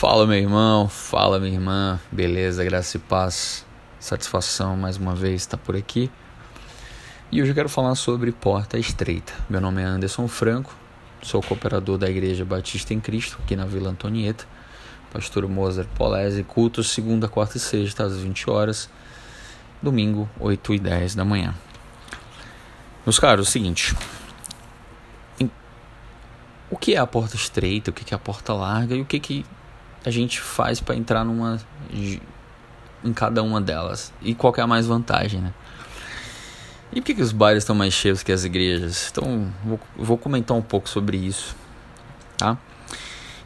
Fala, meu irmão, fala, minha irmã, beleza, graça e paz, satisfação mais uma vez estar por aqui. E hoje eu quero falar sobre porta estreita. Meu nome é Anderson Franco, sou cooperador da Igreja Batista em Cristo, aqui na Vila Antonieta. Pastor Mozart Polese, culto segunda, quarta e sexta, às 20 horas, domingo, 8 e 10 da manhã. Meus caros, é o seguinte, o que é a porta estreita, o que é a porta larga e o que, que a gente faz para entrar numa em cada uma delas e qual é a mais vantagem, né? E por que, que os bares estão mais cheios que as igrejas? Então, vou, vou comentar um pouco sobre isso, tá?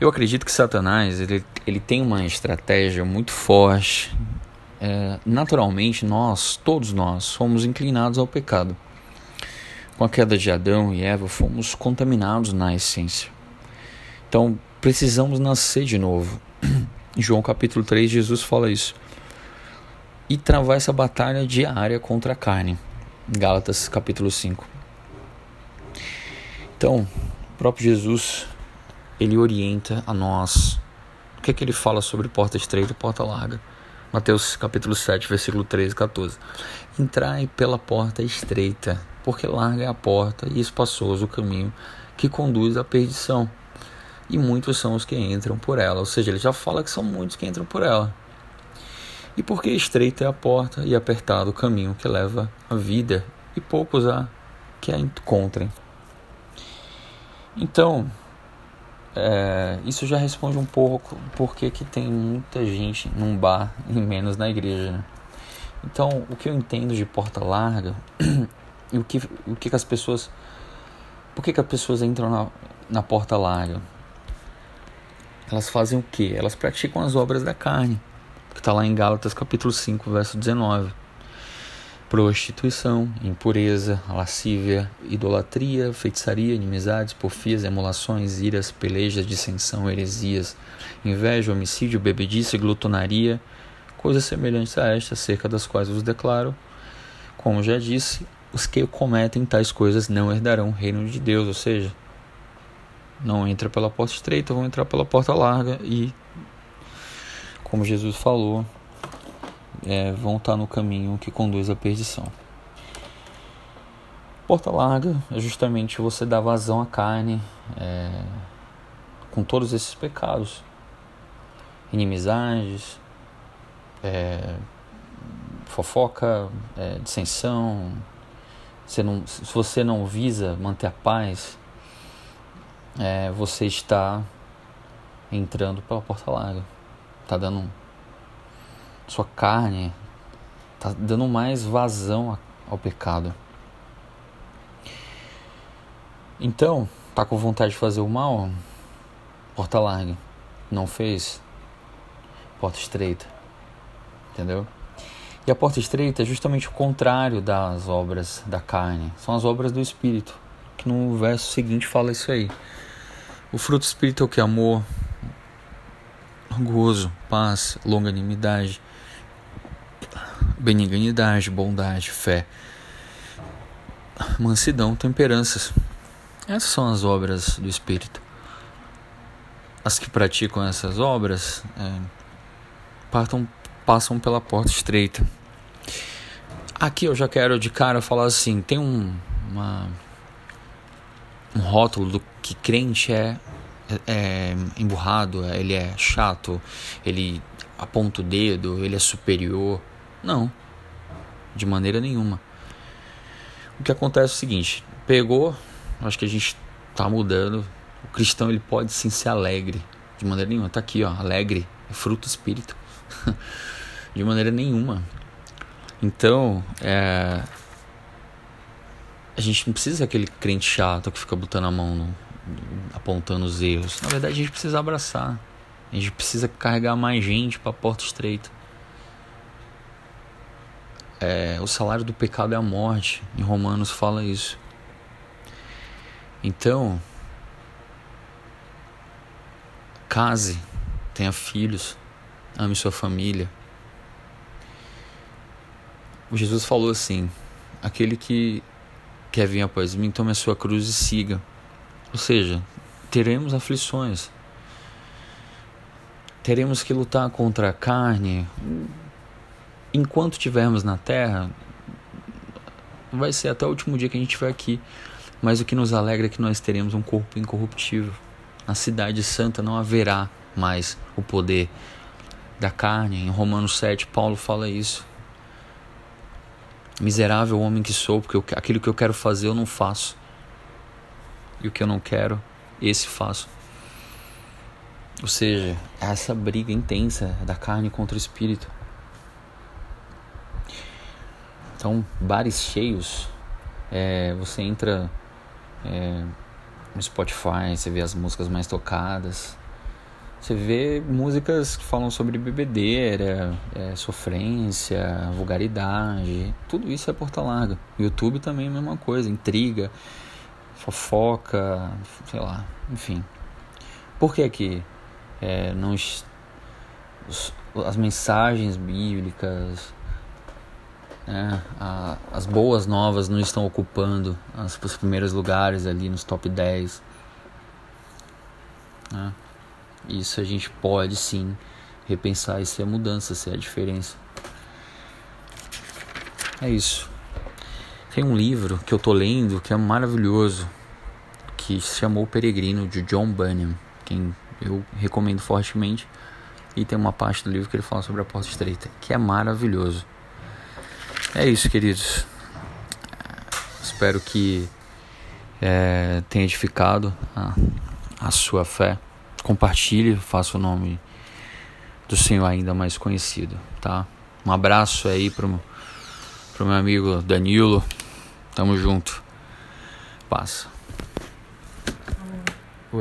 Eu acredito que Satanás ele, ele tem uma estratégia muito forte. É, naturalmente, nós, todos nós, somos inclinados ao pecado. Com a queda de Adão e Eva, fomos contaminados na essência. Então, precisamos nascer de novo. Em João capítulo 3, Jesus fala isso. E travar essa batalha diária contra a carne. Gálatas capítulo 5. Então, o próprio Jesus, ele orienta a nós. O que é que ele fala sobre porta estreita e porta larga? Mateus capítulo 7, versículo 13 e 14. Entrai pela porta estreita, porque larga é a porta e espaçoso o caminho que conduz à perdição. E muitos são os que entram por ela. Ou seja, ele já fala que são muitos que entram por ela. E porque estreita é a porta e apertado o caminho que leva à vida, e poucos há que a encontrem. Então, é, isso já responde um pouco porque que tem muita gente num bar e menos na igreja. Né? Então, o que eu entendo de porta larga e o que, o que, que as pessoas. Por que, que as pessoas entram na, na porta larga? Elas fazem o que? Elas praticam as obras da carne, que está lá em Gálatas capítulo 5, verso 19. Prostituição, impureza, lascívia, idolatria, feitiçaria, inimizades, porfias, emulações, iras, pelejas, dissensão, heresias, inveja, homicídio, bebedice, glutonaria, coisas semelhantes a estas, acerca das quais vos declaro, como já disse, os que cometem tais coisas não herdarão o reino de Deus, ou seja, não entra pela porta estreita, vão entrar pela porta larga e, como Jesus falou, é, vão estar no caminho que conduz à perdição. Porta larga é justamente você dar vazão à carne é, com todos esses pecados, inimizades, é, fofoca, é, dissensão, você não, se você não visa manter a paz, é, você está entrando pela porta larga. Está dando. Sua carne está dando mais vazão ao pecado. Então, tá com vontade de fazer o mal? Porta larga. Não fez? Porta estreita. Entendeu? E a porta estreita é justamente o contrário das obras da carne, são as obras do Espírito, que no verso seguinte fala isso aí. O fruto Espírito é que? Amor, gozo, paz, longanimidade, benignidade, bondade, fé, mansidão, temperanças. Essas são as obras do Espírito. As que praticam essas obras é, partam passam pela porta estreita. Aqui eu já quero de cara falar assim: tem um, uma, um rótulo do que crente é, é, é emburrado, ele é chato, ele aponta o dedo, ele é superior. Não, de maneira nenhuma. O que acontece é o seguinte: pegou, acho que a gente está mudando. O cristão ele pode sim ser alegre, de maneira nenhuma. Tá aqui, ó, alegre, é fruto espírito. de maneira nenhuma. Então, é, a gente não precisa ser aquele crente chato que fica botando a mão, no, apontando os erros. Na verdade, a gente precisa abraçar. A gente precisa carregar mais gente para a porta estreita. É, o salário do pecado é a morte. Em Romanos fala isso. Então, case, tenha filhos, ame sua família. O Jesus falou assim: aquele que quer vir após mim, tome a sua cruz e siga. Ou seja, teremos aflições. teremos que lutar contra a carne enquanto tivermos na terra. Vai ser até o último dia que a gente estiver aqui. Mas o que nos alegra é que nós teremos um corpo incorruptível. Na cidade santa não haverá mais o poder da carne. Em Romanos 7, Paulo fala isso. Miserável homem que sou, porque eu, aquilo que eu quero fazer eu não faço. E o que eu não quero, esse faço. Ou seja, essa briga intensa da carne contra o espírito. Então, bares cheios, é, você entra é, no Spotify, você vê as músicas mais tocadas, você vê músicas que falam sobre bebedeira, é, sofrência, vulgaridade, tudo isso é Porta Larga. YouTube também é a mesma coisa, intriga, fofoca, sei lá, enfim. Por que que é, não, as mensagens bíblicas, né, a, as boas novas não estão ocupando as, os primeiros lugares ali nos top 10? Né? Isso a gente pode sim repensar e ser a mudança, ser a diferença. É isso. Tem um livro que eu tô lendo que é maravilhoso, que se chamou O Peregrino, de John Bunyan, quem eu recomendo fortemente. E tem uma parte do livro que ele fala sobre a porta estreita, que é maravilhoso. É isso, queridos. Espero que é, tenha edificado a, a sua fé compartilhe, faça o nome do Senhor ainda mais conhecido, tá? Um abraço aí pro, pro meu amigo Danilo. Tamo junto. Passa.